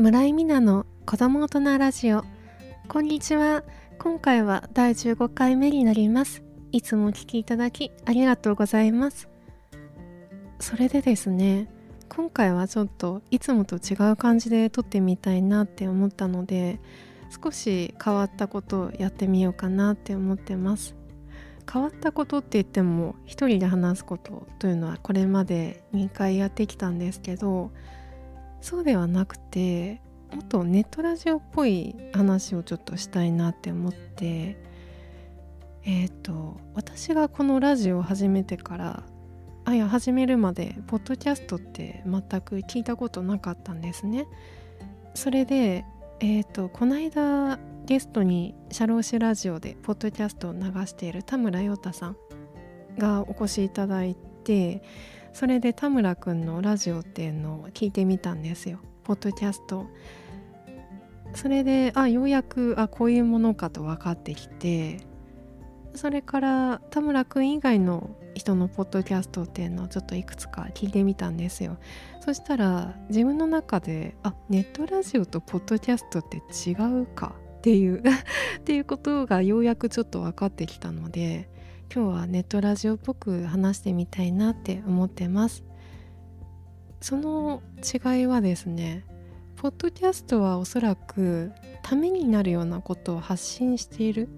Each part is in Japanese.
村井美奈の子供大人ラジオ。こんにちは。今回は第15回目になります。いつもお聞きいただきありがとうございます。それでですね今回はちょっといつもと違う感じで撮ってみたいなって思ったので少し変わったことをやってみようかなって思ってます。変わったことって言っても一人で話すことというのはこれまで2回やってきたんですけどそうではなくてもっとネットラジオっぽい話をちょっとしたいなって思ってえっ、ー、と私がこのラジオを始めてからあや始めるまでポッドキャストって全く聞いたことなかったんですね。それでえっ、ー、とこの間ゲストに社労士ラジオでポッドキャストを流している田村陽太さんがお越しいただいてそれで田村くんのラジオっていうのを聞いてみたんですよ。ポッドキャスト。それであようやくあこういうものかと分かってきてそれから田村くん以外の人のポッドキャストっていうのをちょっといくつか聞いてみたんですよ。そしたら自分の中であネットラジオとポッドキャストって違うかっていう っていうことがようやくちょっと分かってきたので今日はネットラジオっぽく話してみたいなって思ってます。その違いはですねポッドキャストはおそらくためになるようなことを発信している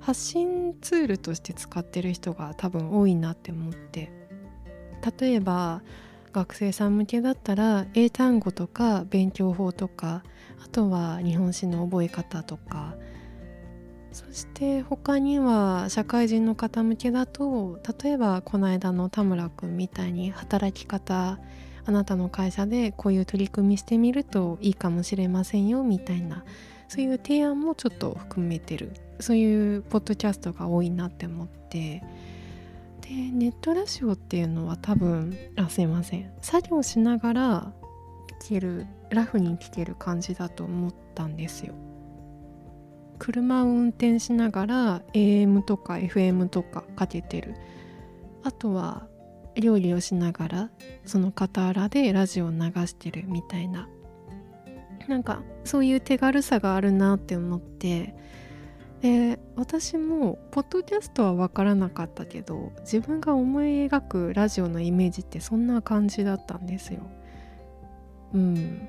発信ツールとして使ってる人が多分多いなって思って。例えば学生さん向けだったら英単語とか勉強法とかあとは日本史の覚え方とかそして他には社会人の方向けだと例えばこの間の田村くんみたいに働き方あなたの会社でこういう取り組みしてみるといいかもしれませんよみたいなそういう提案もちょっと含めてるそういうポッドキャストが多いなって思って。でネットラジオっていうのは多分あすいません。作業しながら聞けるラフに聞ける感じだと思ったんですよ。車を運転しながら AM とか FM とかかけてる。あとは料理をしながらその傍らでラジオを流してるみたいな。なんかそういう手軽さがあるなって思って。で私もポッドキャストは分からなかったけど自分が思い描くラジオのイメージってそんな感じだったんですよ。うん。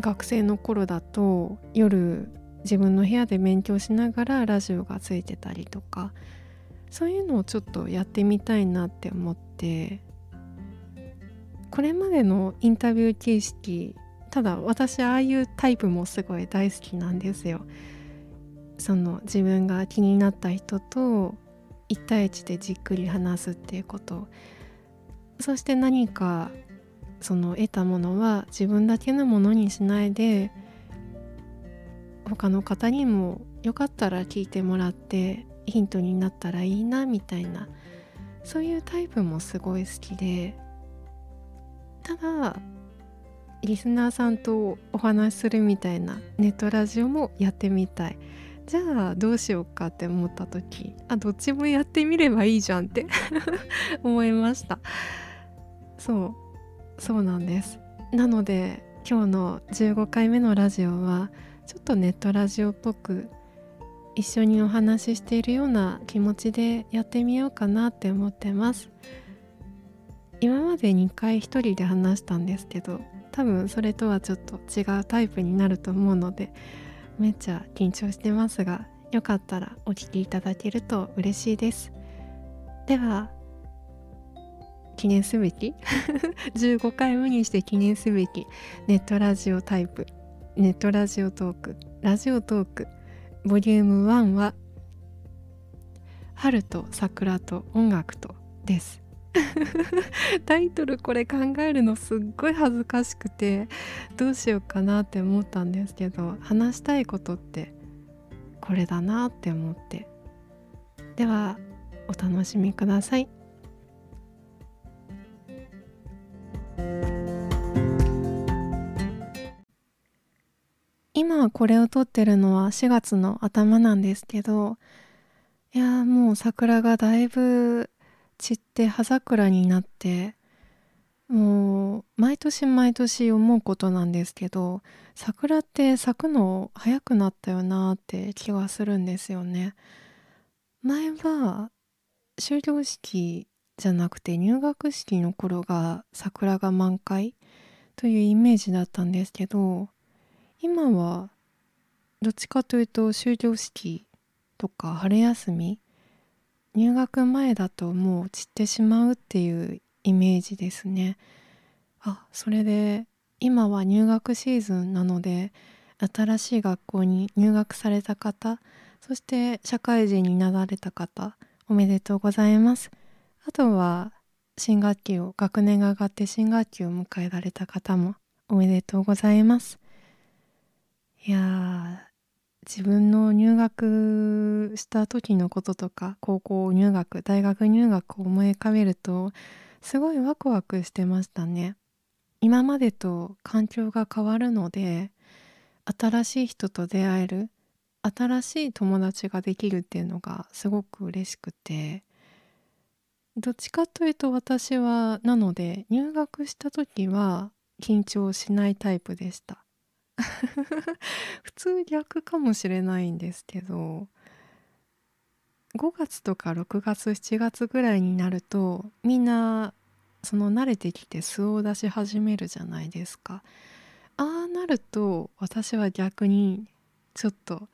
学生の頃だと夜自分の部屋で勉強しながらラジオがついてたりとかそういうのをちょっとやってみたいなって思ってこれまでのインタビュー形式ただ私ああいうタイプもすごい大好きなんですよ。その自分が気になった人と1対1でじっくり話すっていうことそして何かその得たものは自分だけのものにしないで他の方にもよかったら聞いてもらってヒントになったらいいなみたいなそういうタイプもすごい好きでただリスナーさんとお話しするみたいなネットラジオもやってみたい。じゃあどうしようかって思った時あどっちもやってみればいいじゃんって 思いました。そう。そうなんです。なので今日の15回目のラジオはちょっとネットラジオっぽく一緒にお話ししているような気持ちでやってみようかなって思ってます。今まで2回一人で話したんですけど多分それとはちょっと違うタイプになると思うのでめっちゃ緊張してますがよかったらお聴きいただけると嬉しいです。では記念すべき？15回目にして記念すべき。ネットラジオタイプ。ネットラジオトーク。ラジオトーク。ボリューム1は春と桜と音楽とです。タイトルこれ考えるのすっごい恥ずかしくてどうしようかなって思ったんですけど話したいことってこれだなって思って。ではお楽しみください。今これを撮ってるのは4月の頭なんですけどいやもう桜がだいぶ散って葉桜になってもう毎年毎年思うことなんですけど桜って咲くの早くなったよなって気がするんですよね。前は終業式じゃなくて入学式の頃が桜が満開というイメージだったんですけど今はどっちかというと終業式とか春休み入学前だともう散ってしまうっていうイメージですね。あそれで今は入学シーズンなので新しい学校に入学された方そして社会人になられた方おめでとうございます。あとは新学期を学年が上がって新学期を迎えられた方もおめでとうございます。いや自分の入学した時のこととか高校入学大学入学を思い浮かべるとすごいワクワクしてましたね。今までと環境が変わるので新しい人と出会える新しい友達ができるっていうのがすごく嬉しくてどっちかというと私はなので入学した時は緊張しないタイプでした。普通逆かもしれないんですけど5月とか6月7月ぐらいになるとみんなその慣れてきて素を出し始めるじゃないですか。ああなると私は逆にちょっと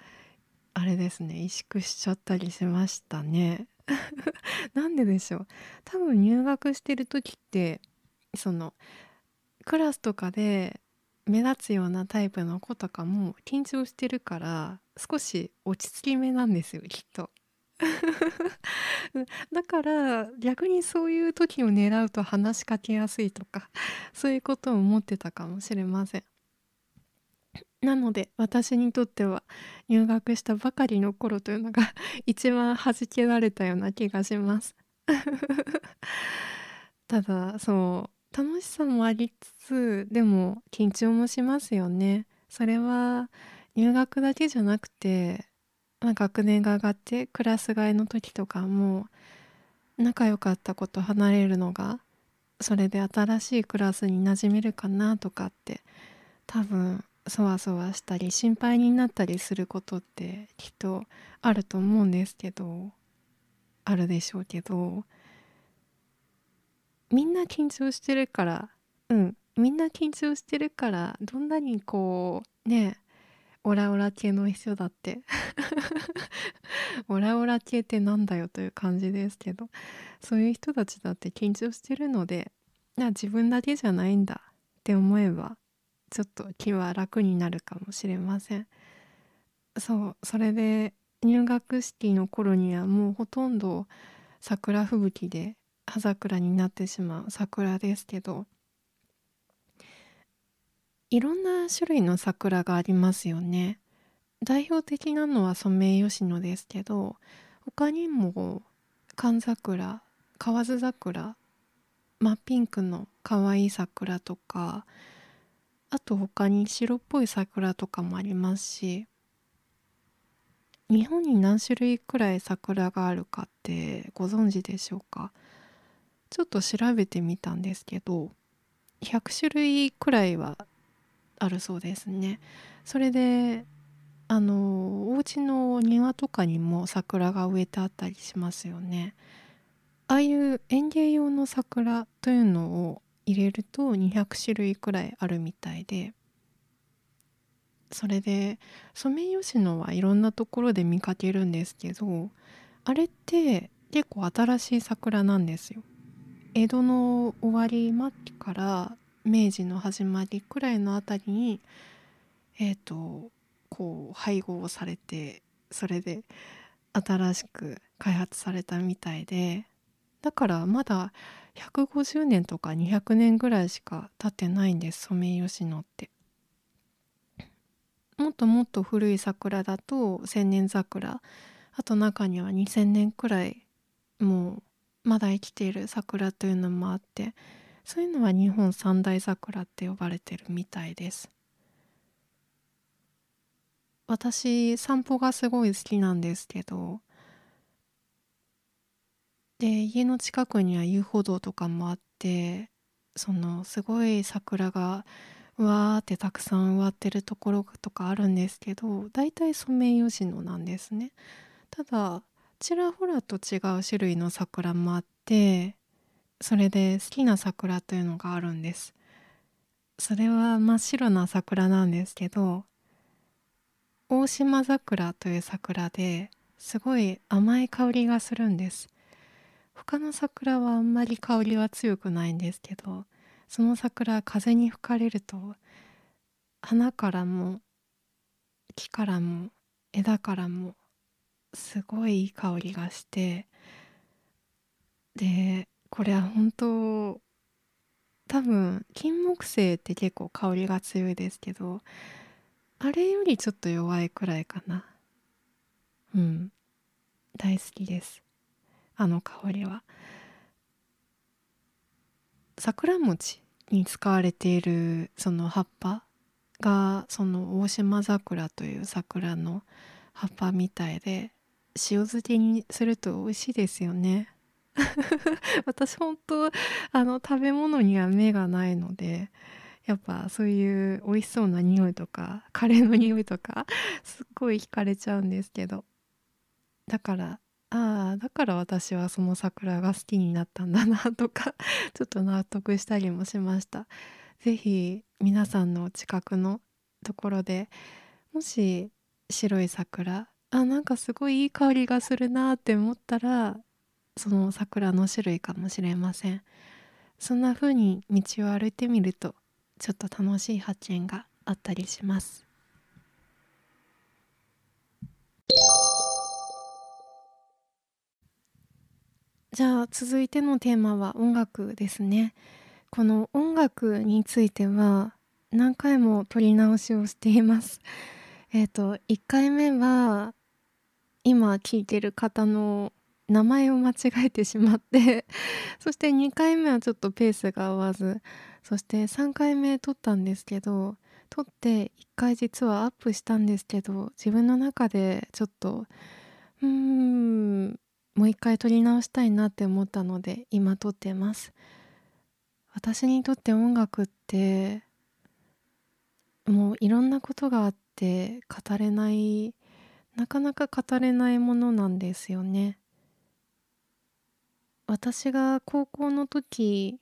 あれですね萎縮しちゃったりしましたね。なんででしょう。多分入学してる時ってそのクラスとかで目立つようなタイプの子とかも緊張してるから少し落ち着き目なんですよきっと。だから逆にそういう時を狙うと話しかけやすいとかそういうことを思ってたかもしれません。なので私にとっては入学したばかりの頃というのが一番弾けられたような気がします。ただそう楽しさもありつつでも緊張もしますよね。それは入学だけじゃなくてまあ、学年が上がってクラス替えの時とかも仲良かった子と離れるのがそれで新しいクラスに馴染めるかなとかって多分そわそわしたり心配になったりすることってきっとあると思うんですけどあるでしょうけどみんな緊張してるから。うん。みんな緊張してるからどんなにこうねオラオラ系の人だって。オラオラ系ってなんだよという感じですけど。そういう人たちだって緊張してるので自分だけじゃないんだって思えばちょっと気は楽になるかもしれません。そうそれで入学式の頃にはもうほとんど桜吹雪で葉桜になってしまう桜ですけどいろんな種類の桜がありますよね。代表的なのはソメイヨシノですけど他にも寒桜河津桜真っピンクの可愛い桜とかあと他に白っぽい桜とかもありますし日本に何種類くらい桜があるかってご存知でしょうか？ちょっと調べてみたんですけど100種類くらいはあるそうですね。それであのお家の庭とかにも桜が植えてあったりしますよね。ああいう園芸用の桜というのを入れると200種類くらいあるみたいでそれでソメイヨシノはいろんなところで見かけるんですけどあれって結構新しい桜なんですよ。江戸の終わり末期から明治の始まりくらいのあたりにえっ、ー、とこう配合されてそれで新しく開発されたみたいでだからまだ150年とか200年ぐらいしか経ってないんですソメイヨシノって。もっともっと古い桜だと千年桜あと中には2,000年くらいもうまだ生きている桜というのもあってそういうのは日本三大桜って呼ばれてるみたいです。私散歩がすごい好きなんですけどで家の近くには遊歩道とかもあってそのすごい桜がわーってたくさん植わってるところとかあるんですけど大体ソメイヨシノなんですね。ただちらほらと違う種類の桜もあってそれで好きな桜というのがあるんです。それは真っ白な桜なんですけど大島桜という桜ですごい甘い香りがするんです。他の桜はあんまり香りは強くないんですけどその桜風に吹かれると花からも木からも枝からもすごいいい香りがしてでこれは本当多分金木犀って結構香りが強いですけどあれよりちょっと弱いくらいかな。うん。大好きです。あの香りは。桜餅に使われているその葉っぱがその大島桜という桜の葉っぱみたいで塩漬けにすると美味しいですよね。私本当あの食べ物には目がないのでやっぱそういう美味しそうな匂いとかカレーの匂いとか すっごい惹かれちゃうんですけど。だからああだから私はその桜が好きになったんだなとか ちょっと納得したりもしました。是非皆さんの近くのところでもし白い桜あなんかすごいいい香りがするなって思ったらその桜の種類かもしれません。そんな風に道を歩いてみるとちょっと楽しい発見があったりします。じゃあ続いてのテーマは音楽ですね。この音楽については何回も撮り直しをしています。えっ、ー、と1回目は今聴いてる方の名前を間違えてしまって そして2回目はちょっとペースが合わずそして3回目撮ったんですけど撮って1回実はアップしたんですけど自分の中でちょっとうーんもう一回撮り直したいなって思ったので今撮ってます。私にとって音楽ってもういろんなことがあって語れないなかなか語れないものなんですよね。私が高校の時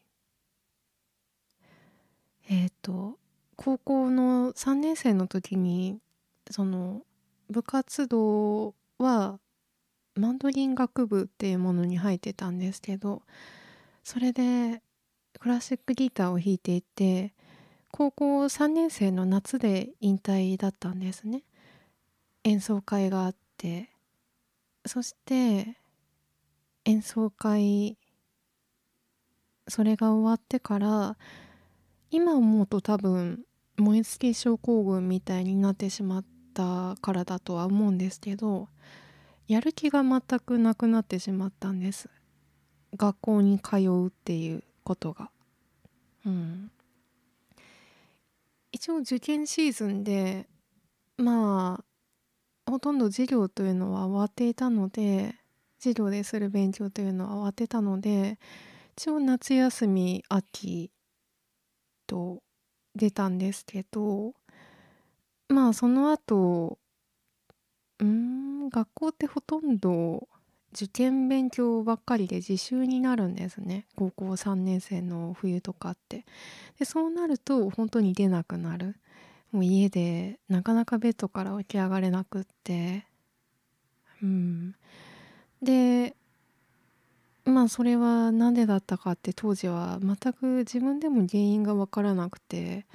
えっ、ー、と高校の3年生の時にその部活動はマンドリン学部っていうものに入ってたんですけどそれでクラシックギターを弾いていて高校3年生の夏で引退だったんですね。演奏会があってそして演奏会それが終わってから今思うと多分燃え尽き症候群みたいになってしまったからだとは思うんですけどやる気が全くなくなってしまったんです。学校に通うっていうことが。うん。一応受験シーズンでまあほとんど授業というのは終わっていたので授業でする勉強というのは終わってたので一応夏休み秋と出たんですけどまあその後うん学校ってほとんど受験勉強ばっかりで自習になるんですね。高校3年生の冬とかって。でそうなると本当に出なくなる。もう家でなかなかベッドから起き上がれなくって。うん。でまあそれは何でだったかって当時は全く自分でも原因が分からなくて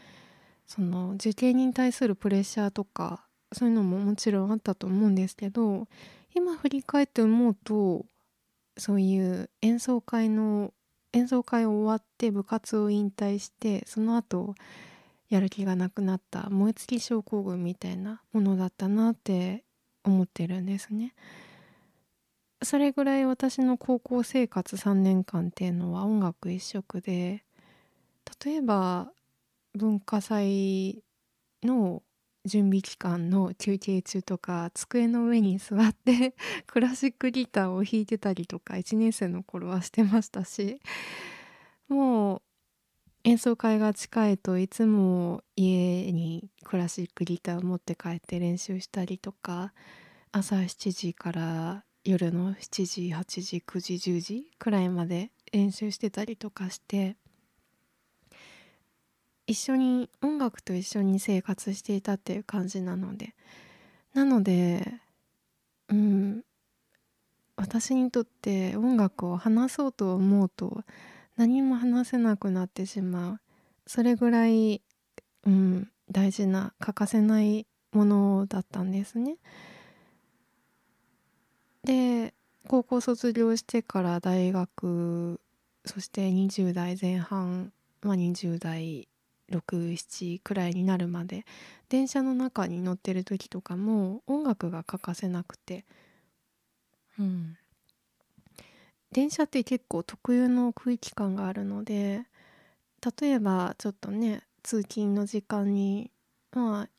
その受験に対するプレッシャーとかそういうのももちろんあったと思うんですけど今振り返って思うとそういう演奏会の演奏会を終わって部活を引退してその後やる気がなくなった燃え尽き症候群みたいなものだったなって思ってるんですね。それぐらい私の高校生活3年間っていうのは音楽一色で例えば文化祭の準備期間の休憩中とか机の上に座って クラシックギターを弾いてたりとか1年生の頃はしてましたしもう演奏会が近いといつも家にクラシックギターを持って帰って練習したりとか朝7時から夜の7時8時9時10時くらいまで練習してたりとかして一緒に音楽と一緒に生活していたっていう感じなので。なのでうん私にとって音楽を話そうと思うと何も話せなくなってしまう。それぐらい、うん、大事な欠かせないものだったんですね。で高校卒業してから大学そして20代前半、まあ、20代67くらいになるまで電車の中に乗ってる時とかも音楽が欠かせなくて。うん。電車って結構特有の空気感があるので例えばちょっとね通勤の時間にまあ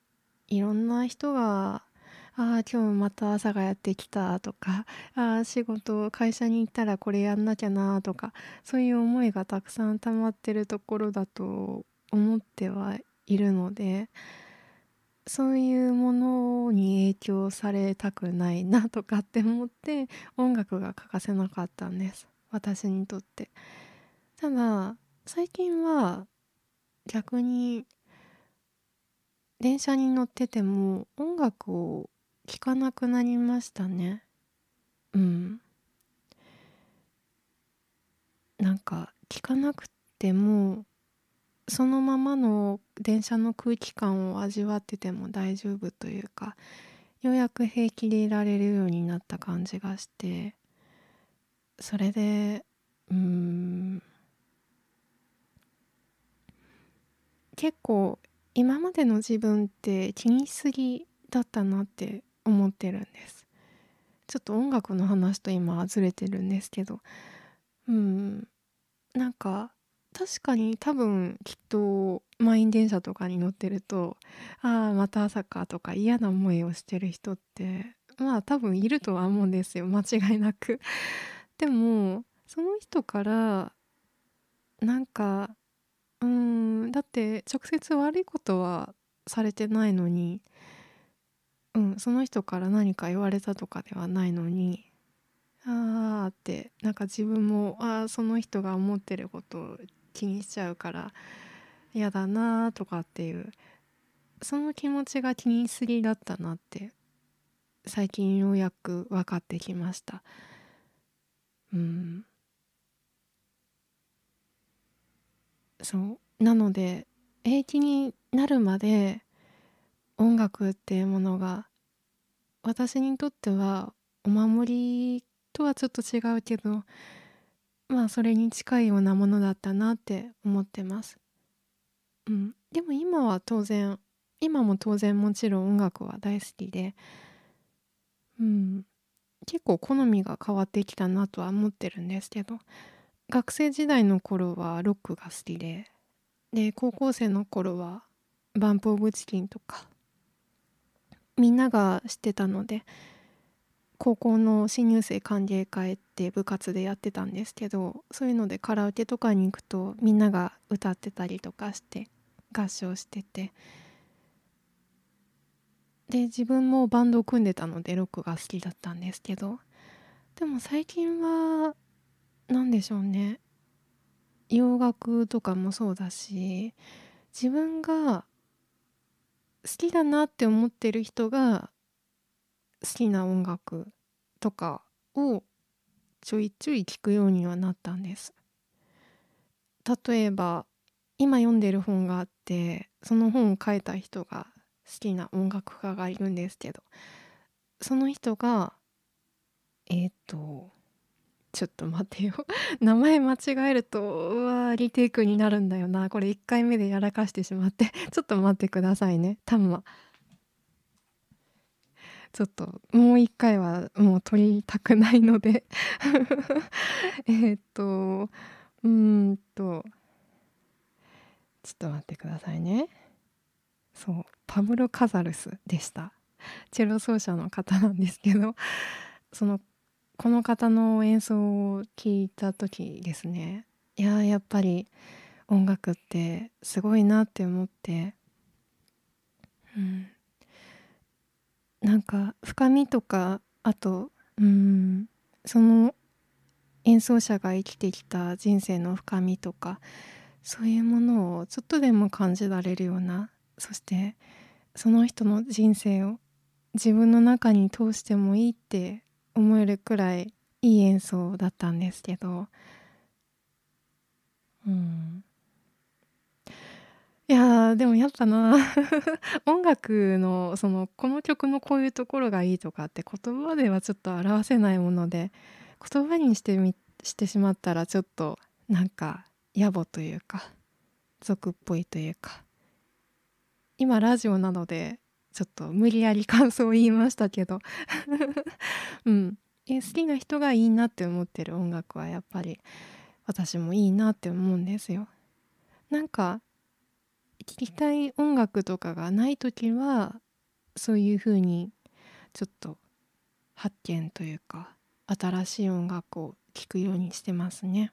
いろんな人が「ああ今日また朝がやってきた」とか「ああ仕事会社に行ったらこれやんなきゃな」とかそういう思いがたくさん溜まってるところだと思ってはいるのでそういうものに影響されたくないなとかって思って音楽が欠かせなかったんです。私にとって。ただ最近は逆に電車に乗ってても音楽を聴かなくなりましたね。うん。なんか聴かなくてもそのままの電車の空気感を味わってても大丈夫というかようやく平気でいられるようになった感じがしてそれでうん結構今までの自分って気にしすぎだったなって思ってるんです。ちょっと音楽の話と今ずれてるんですけどうんなんか確かに多分きっと満員電車とかに乗ってるとああまた朝かとか嫌な思いをしてる人ってまあ多分いるとは思うんですよ 間違いなく。でもその人からなんかうんだって直接悪いことはされてないのに、うん、その人から何か言われたとかではないのにああってなんか自分もああその人が思ってること気にしちゃうから嫌だなとかっていうその気持ちが気にすぎだったなって最近ようやく分かってきました。うん。そう。なので平気になるまで音楽っていうものが私にとってはお守りとはちょっと違うけどまあそれに近いようなものだったなって思ってます。うん、でも今は当然今も当然もちろん音楽は大好きで、うん、結構好みが変わってきたなとは思ってるんですけど学生時代の頃はロックが好きでで高校生の頃はバンプ・オブ・チキンとかみんなが知ってたので高校の新入生歓迎会って部活でやってたんですけどそういうのでカラオケとかに行くとみんなが歌ってたりとかして合唱してて。で自分もバンドを組んでたのでロックが好きだったんですけど。でも最近は何でしょうね。洋楽とかもそうだし自分が好きだなって思ってる人が好きな音楽とかをちょいちょい聞くようにはなったんです。例えば今読んでる本があってその本を書いた人が好きな音楽家がいるんですけどその人がえっ、ー、とちょっと待てよ。名前間違えるとうわリテイクになるんだよな。これ1回目でやらかしてしまって。ちょっと待ってくださいね。タンマ。ちょっともう一回はもう撮りたくないので。えっとうんとちょっと待ってくださいね。そうパブロ・カザルスでした。チェロ奏者の方なんですけどそのこの方の演奏を聞いた時ですね。いややっぱり音楽ってすごいなって思って。うん。なんか深みとかあとうんその演奏者が生きてきた人生の深みとかそういうものをちょっとでも感じられるようなそしてその人の人生を自分の中に通してもいいって思えるくらいいい演奏だったんですけどうん。いやでもやっぱな。音楽のそのこの曲のこういうところがいいとかって言葉ではちょっと表せないもので言葉にしてみしてしまったらちょっとなんか野暮というか俗っぽいというか。今ラジオなのでちょっと無理やり感想を言いましたけど。うん。え好きな人がいいなって思ってる音楽はやっぱり私もいいなって思うんですよ。なんか聴きたい音楽とかがない時はそういう風にちょっと発見というか新しい音楽を聴くようにしてますね。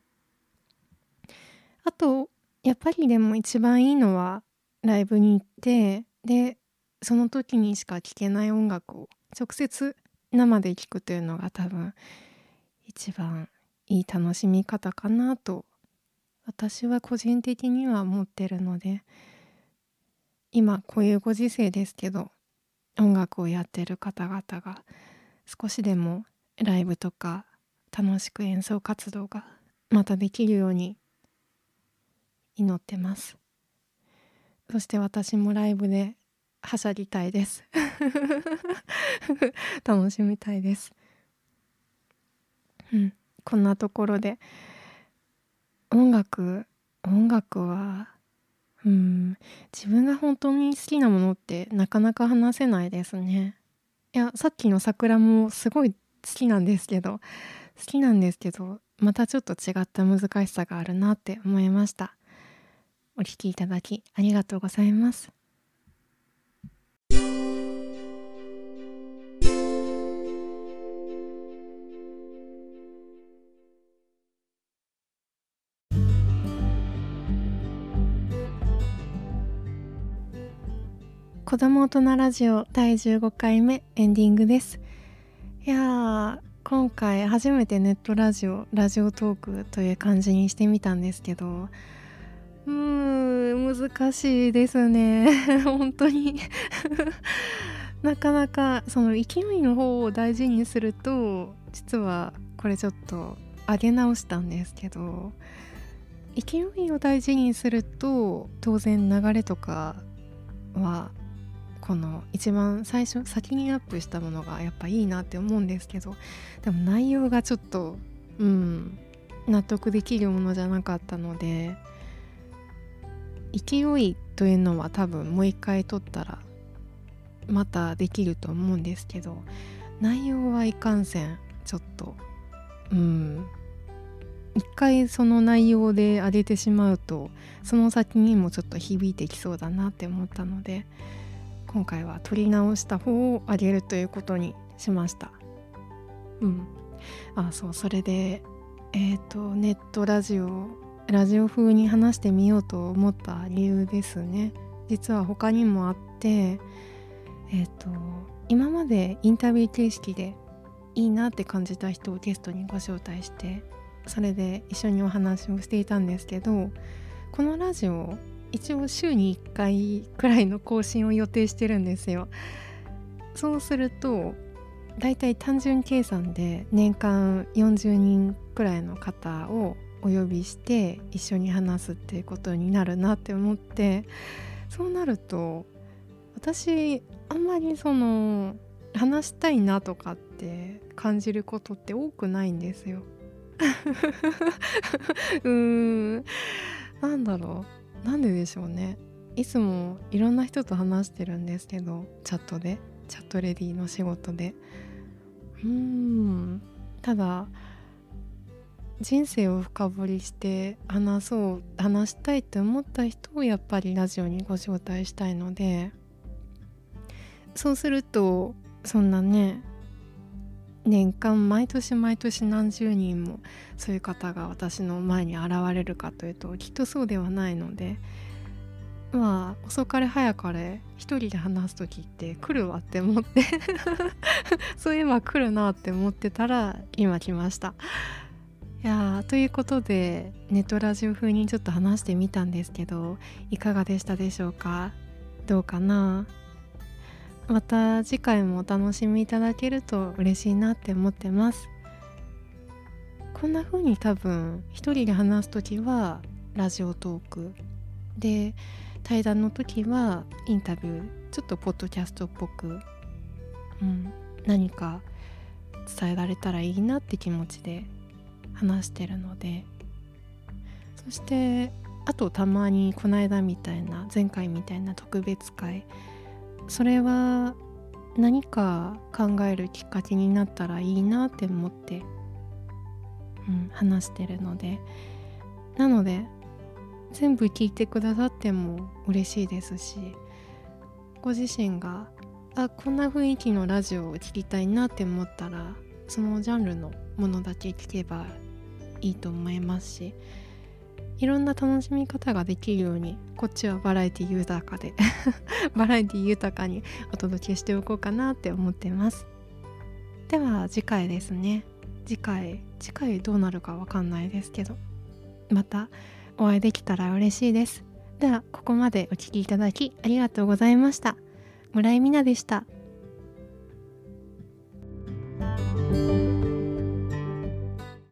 あとやっぱりでも一番いいのはライブに行ってでその時にしか聴けない音楽を直接生で聴くというのが多分一番いい楽しみ方かなと私は個人的には思ってるので今こういうご時世ですけど音楽をやってる方々が少しでもライブとか楽しく演奏活動がまたできるように祈ってます。そして私もライブではしゃぎたいです。楽しみたいです。うん。こんなところで音楽音楽はうん。自分が本当に好きなものってなかなか話せないですね。いやさっきの桜もすごい好きなんですけど好きなんですけどまたちょっと違った難しさがあるなって思いました。お聴きいただきありがとうございます。子供大人ラジオ第15回目エンディングです。いや今回初めてネットラジオラジオトークという感じにしてみたんですけどうーん難しいですね。本当に。なかなかその勢いの方を大事にすると実はこれちょっと上げ直したんですけど勢いを大事にすると当然流れとかはこの一番最初先にアップしたものがやっぱいいなって思うんですけどでも内容がちょっとうん納得できるものじゃなかったので勢いというのは多分もう一回撮ったらまたできると思うんですけど内容はいかんせんちょっとうん一回その内容で上げてしまうとその先にもちょっと響いてきそうだなって思ったので今回は撮り直した方をあげるということにしました。うん。あそうそれでえっ、ー、とネットラジオラジオ風に話してみようと思った理由ですね。実は他にもあってえっ、ー、と今までインタビュー形式でいいなって感じた人をゲストにご招待してそれで一緒にお話をしていたんですけどこのラジオ一応週に1回くらいの更新を予定してるんですよ。そうするとだいたい単純計算で年間40人くらいの方をお呼びして一緒に話すっていうことになるなって思ってそうなると私あんまりその話したいなとかって感じることって多くないんですよ。うーん。なんだろう。なんででしょうね。いつもいろんな人と話してるんですけどチャットでチャットレディの仕事で。うーん。ただ人生を深掘りして話そう話したいって思った人をやっぱりラジオにご招待したいので。そうするとそんなね年間毎年毎年何十人もそういう方が私の前に現れるかというときっとそうではないのでまあ遅かれ早かれ一人で話す時って来るわって思って そういえば来るなって思ってたら今来ました。いやということでネットラジオ風にちょっと話してみたんですけどいかがでしたでしょうか？どうかな？また次回もお楽しみいただけると嬉しいなって思ってます。こんな風に多分一人で話す時はラジオトークで対談の時はインタビューちょっとポッドキャストっぽく、うん、何か伝えられたらいいなって気持ちで話してるので。そしてあとたまにこの間みたいな前回みたいな特別会それは何か考えるきっかけになったらいいなって思って、うん、話してるので。なので全部聞いてくださっても嬉しいですしご自身があこんな雰囲気のラジオを聴きたいなって思ったらそのジャンルのものだけ聞けばいいと思いますしいろんな楽しみ方ができるようにこっちはバラエティ豊かで バラエティ豊かにお届けしておこうかなって思ってます。では次回ですね。次回次回どうなるかわかんないですけどまたお会いできたら嬉しいです。ではここまでお聴きいただきありがとうございました。村井美奈でした。